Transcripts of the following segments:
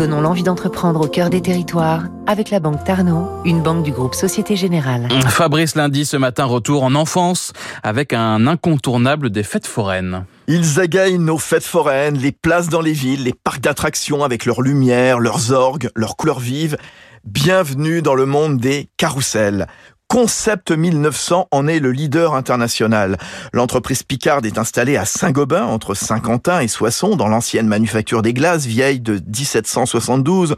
Donnons l'envie d'entreprendre au cœur des territoires avec la Banque Tarno, une banque du groupe Société Générale. Fabrice Lundi, ce matin, retour en enfance avec un incontournable des fêtes foraines. Ils agaillent nos fêtes foraines, les places dans les villes, les parcs d'attractions avec leurs lumières, leurs orgues, leurs couleurs vives. Bienvenue dans le monde des carousels. Concept 1900 en est le leader international. L'entreprise Picard est installée à Saint-Gobain, entre Saint-Quentin et Soissons, dans l'ancienne manufacture des glaces, vieille de 1772.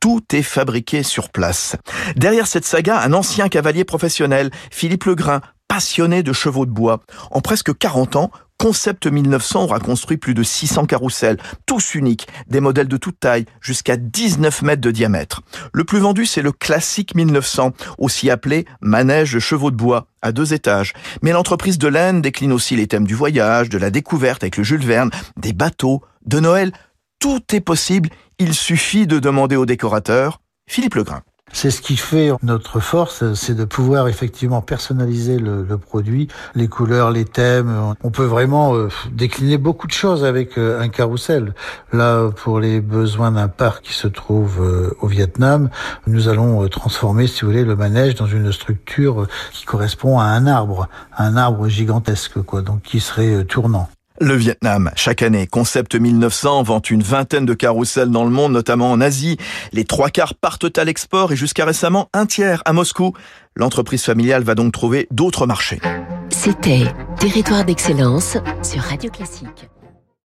Tout est fabriqué sur place. Derrière cette saga, un ancien cavalier professionnel, Philippe Legrain, passionné de chevaux de bois. En presque 40 ans, Concept 1900 aura construit plus de 600 carrousels, tous uniques, des modèles de toute taille, jusqu'à 19 mètres de diamètre. Le plus vendu, c'est le classique 1900, aussi appelé manège de chevaux de bois, à deux étages. Mais l'entreprise de laine décline aussi les thèmes du voyage, de la découverte avec le Jules Verne, des bateaux, de Noël. Tout est possible, il suffit de demander au décorateur Philippe Legrain. C'est ce qui fait notre force, c'est de pouvoir effectivement personnaliser le, le, produit, les couleurs, les thèmes. On peut vraiment euh, décliner beaucoup de choses avec euh, un carrousel. Là, pour les besoins d'un parc qui se trouve euh, au Vietnam, nous allons transformer, si vous voulez, le manège dans une structure qui correspond à un arbre, un arbre gigantesque, quoi, donc qui serait tournant. Le Vietnam, chaque année, Concept 1900 vend une vingtaine de carrousels dans le monde, notamment en Asie. Les trois quarts partent à l'export et jusqu'à récemment un tiers à Moscou. L'entreprise familiale va donc trouver d'autres marchés. C'était Territoire d'excellence sur Radio Classique.